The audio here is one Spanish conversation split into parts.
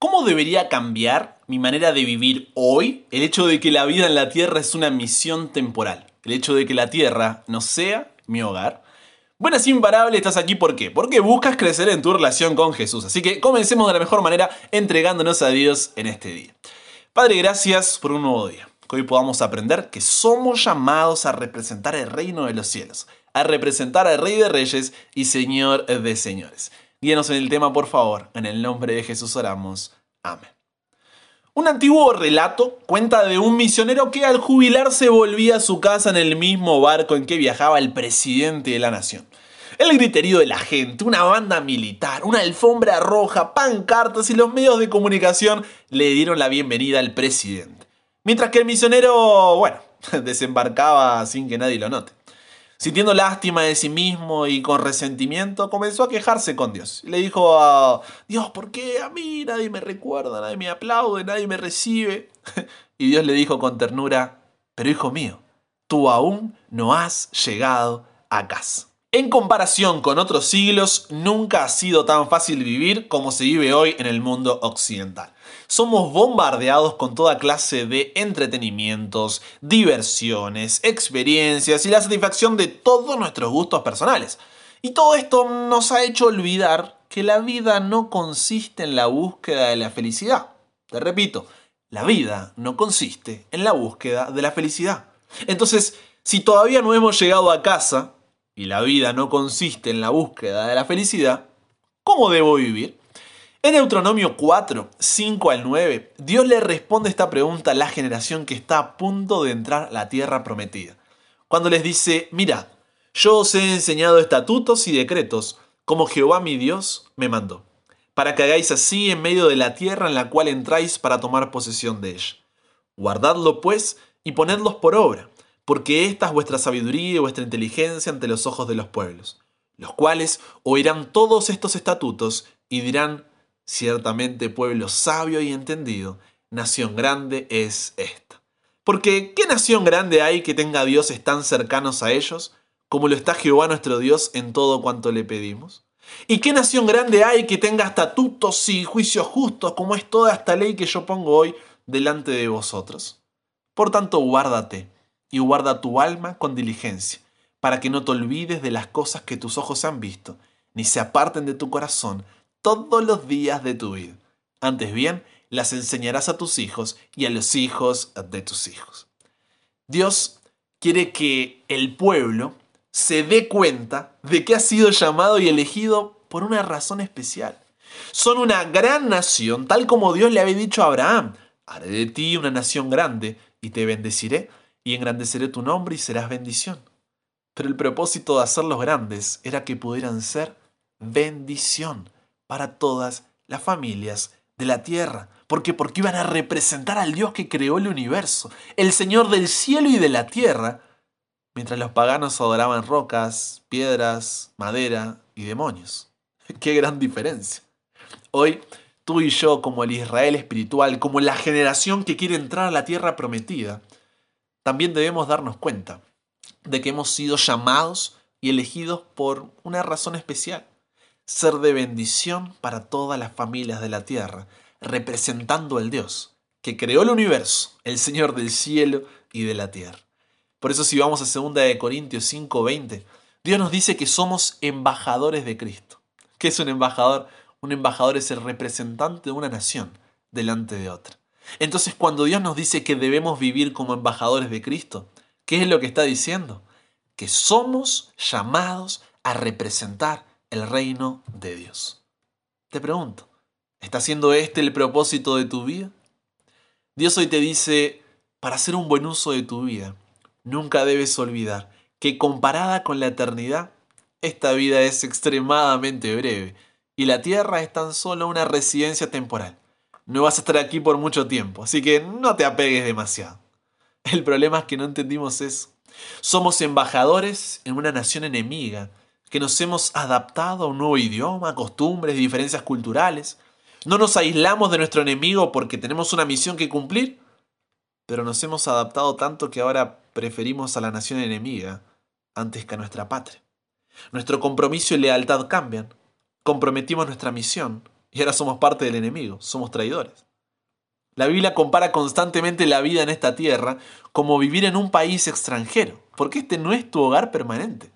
¿Cómo debería cambiar mi manera de vivir hoy el hecho de que la vida en la Tierra es una misión temporal? El hecho de que la Tierra no sea mi hogar. Buenas imparable, estás aquí ¿por qué? Porque buscas crecer en tu relación con Jesús. Así que comencemos de la mejor manera entregándonos a Dios en este día. Padre, gracias por un nuevo día. Que hoy podamos aprender que somos llamados a representar el reino de los cielos, a representar al Rey de Reyes y Señor de Señores. Guíanos en el tema, por favor. En el nombre de Jesús oramos. Amén. Un antiguo relato cuenta de un misionero que al jubilarse volvía a su casa en el mismo barco en que viajaba el presidente de la nación. El griterío de la gente, una banda militar, una alfombra roja, pancartas y los medios de comunicación le dieron la bienvenida al presidente. Mientras que el misionero, bueno, desembarcaba sin que nadie lo note. Sintiendo lástima de sí mismo y con resentimiento, comenzó a quejarse con Dios. Le dijo a Dios, ¿por qué a mí nadie me recuerda, nadie me aplaude, nadie me recibe? Y Dios le dijo con ternura, pero hijo mío, tú aún no has llegado a casa. En comparación con otros siglos, nunca ha sido tan fácil vivir como se vive hoy en el mundo occidental. Somos bombardeados con toda clase de entretenimientos, diversiones, experiencias y la satisfacción de todos nuestros gustos personales. Y todo esto nos ha hecho olvidar que la vida no consiste en la búsqueda de la felicidad. Te repito, la vida no consiste en la búsqueda de la felicidad. Entonces, si todavía no hemos llegado a casa, y la vida no consiste en la búsqueda de la felicidad, ¿cómo debo vivir? En Deuteronomio 4, 5 al 9, Dios le responde esta pregunta a la generación que está a punto de entrar a la tierra prometida. Cuando les dice, mirad, yo os he enseñado estatutos y decretos, como Jehová mi Dios me mandó, para que hagáis así en medio de la tierra en la cual entráis para tomar posesión de ella. Guardadlo pues y ponedlos por obra porque esta es vuestra sabiduría y vuestra inteligencia ante los ojos de los pueblos, los cuales oirán todos estos estatutos y dirán, ciertamente pueblo sabio y entendido, nación grande es esta. Porque ¿qué nación grande hay que tenga dioses tan cercanos a ellos, como lo está Jehová nuestro Dios en todo cuanto le pedimos? ¿Y qué nación grande hay que tenga estatutos y juicios justos, como es toda esta ley que yo pongo hoy delante de vosotros? Por tanto, guárdate y guarda tu alma con diligencia, para que no te olvides de las cosas que tus ojos han visto, ni se aparten de tu corazón todos los días de tu vida. Antes bien, las enseñarás a tus hijos y a los hijos de tus hijos. Dios quiere que el pueblo se dé cuenta de que ha sido llamado y elegido por una razón especial. Son una gran nación, tal como Dios le había dicho a Abraham, haré de ti una nación grande y te bendeciré y engrandeceré tu nombre y serás bendición. Pero el propósito de hacerlos grandes era que pudieran ser bendición para todas las familias de la tierra. Porque porque iban a representar al Dios que creó el universo, el Señor del cielo y de la tierra, mientras los paganos adoraban rocas, piedras, madera y demonios. Qué gran diferencia. Hoy tú y yo, como el Israel espiritual, como la generación que quiere entrar a la tierra prometida, también debemos darnos cuenta de que hemos sido llamados y elegidos por una razón especial, ser de bendición para todas las familias de la tierra, representando al Dios que creó el universo, el Señor del cielo y de la tierra. Por eso si vamos a 2 de Corintios 5:20, Dios nos dice que somos embajadores de Cristo. ¿Qué es un embajador? Un embajador es el representante de una nación delante de otra. Entonces cuando Dios nos dice que debemos vivir como embajadores de Cristo, ¿qué es lo que está diciendo? Que somos llamados a representar el reino de Dios. Te pregunto, ¿está siendo este el propósito de tu vida? Dios hoy te dice, para hacer un buen uso de tu vida, nunca debes olvidar que comparada con la eternidad, esta vida es extremadamente breve y la tierra es tan solo una residencia temporal no vas a estar aquí por mucho tiempo, así que no te apegues demasiado. El problema es que no entendimos eso. Somos embajadores en una nación enemiga, que nos hemos adaptado a un nuevo idioma, costumbres, diferencias culturales. No nos aislamos de nuestro enemigo porque tenemos una misión que cumplir, pero nos hemos adaptado tanto que ahora preferimos a la nación enemiga antes que a nuestra patria. Nuestro compromiso y lealtad cambian. Comprometimos nuestra misión y ahora somos parte del enemigo, somos traidores. La Biblia compara constantemente la vida en esta tierra como vivir en un país extranjero, porque este no es tu hogar permanente.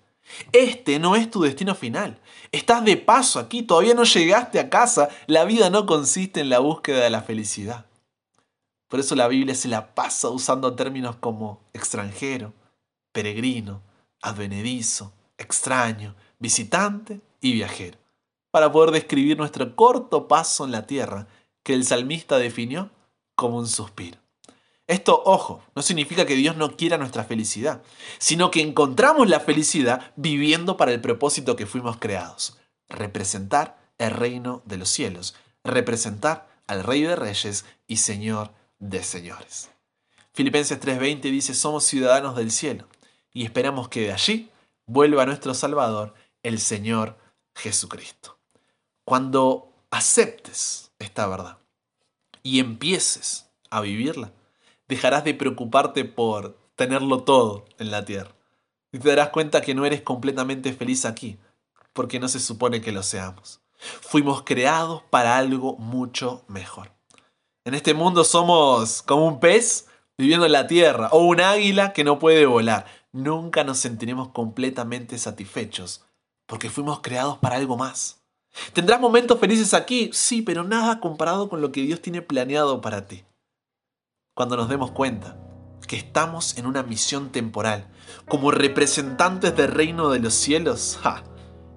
Este no es tu destino final. Estás de paso aquí, todavía no llegaste a casa. La vida no consiste en la búsqueda de la felicidad. Por eso la Biblia se la pasa usando términos como extranjero, peregrino, advenedizo, extraño, visitante y viajero, para poder describir nuestro corto paso en la tierra que el salmista definió como un suspiro. Esto, ojo, no significa que Dios no quiera nuestra felicidad, sino que encontramos la felicidad viviendo para el propósito que fuimos creados, representar el reino de los cielos, representar al Rey de Reyes y Señor de Señores. Filipenses 3:20 dice, somos ciudadanos del cielo y esperamos que de allí vuelva nuestro Salvador, el Señor Jesucristo. Cuando aceptes esta verdad y empieces a vivirla, dejarás de preocuparte por tenerlo todo en la tierra. Y te darás cuenta que no eres completamente feliz aquí, porque no se supone que lo seamos. Fuimos creados para algo mucho mejor. En este mundo somos como un pez viviendo en la tierra o un águila que no puede volar. Nunca nos sentiremos completamente satisfechos, porque fuimos creados para algo más. ¿Tendrás momentos felices aquí? Sí, pero nada comparado con lo que Dios tiene planeado para ti cuando nos demos cuenta que estamos en una misión temporal. Como representantes del reino de los cielos,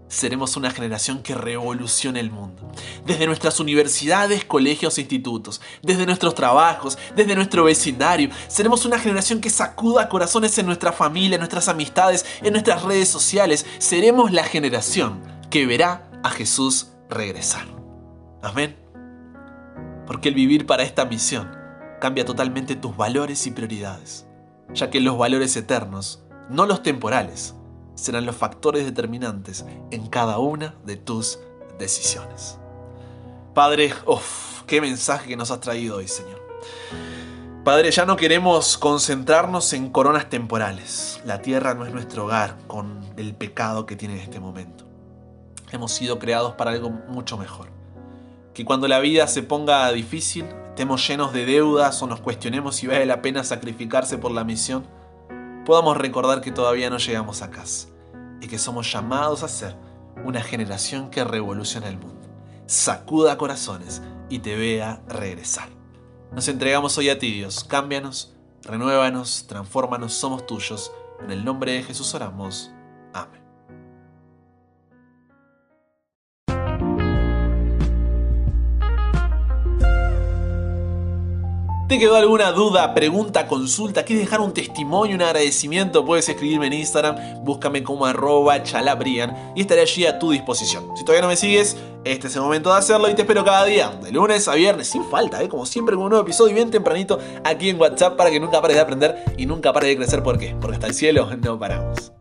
seremos una generación que revolucione el mundo. Desde nuestras universidades, colegios e institutos, desde nuestros trabajos, desde nuestro vecindario, seremos una generación que sacuda corazones en nuestra familia, en nuestras amistades, en nuestras redes sociales. Seremos la generación que verá a Jesús regresar. Amén. Porque el vivir para esta misión cambia totalmente tus valores y prioridades, ya que los valores eternos, no los temporales, serán los factores determinantes en cada una de tus decisiones. Padre, uff, qué mensaje que nos has traído hoy, Señor. Padre, ya no queremos concentrarnos en coronas temporales. La tierra no es nuestro hogar con el pecado que tiene en este momento. Hemos sido creados para algo mucho mejor. Que cuando la vida se ponga difícil, estemos llenos de deudas o nos cuestionemos si vale la pena sacrificarse por la misión, podamos recordar que todavía no llegamos a casa y que somos llamados a ser una generación que revoluciona el mundo, sacuda corazones y te vea regresar. Nos entregamos hoy a ti, Dios. Cámbianos, renuévanos, transfórmanos, somos tuyos. En el nombre de Jesús oramos. ¿Te quedó alguna duda, pregunta, consulta? ¿Quieres dejar un testimonio, un agradecimiento? Puedes escribirme en Instagram, búscame como arroba chalabrian y estaré allí a tu disposición. Si todavía no me sigues, este es el momento de hacerlo y te espero cada día, de lunes a viernes, sin falta, ¿eh? como siempre con un nuevo episodio bien tempranito aquí en WhatsApp para que nunca pares de aprender y nunca pares de crecer. ¿Por qué? Porque hasta el cielo no paramos.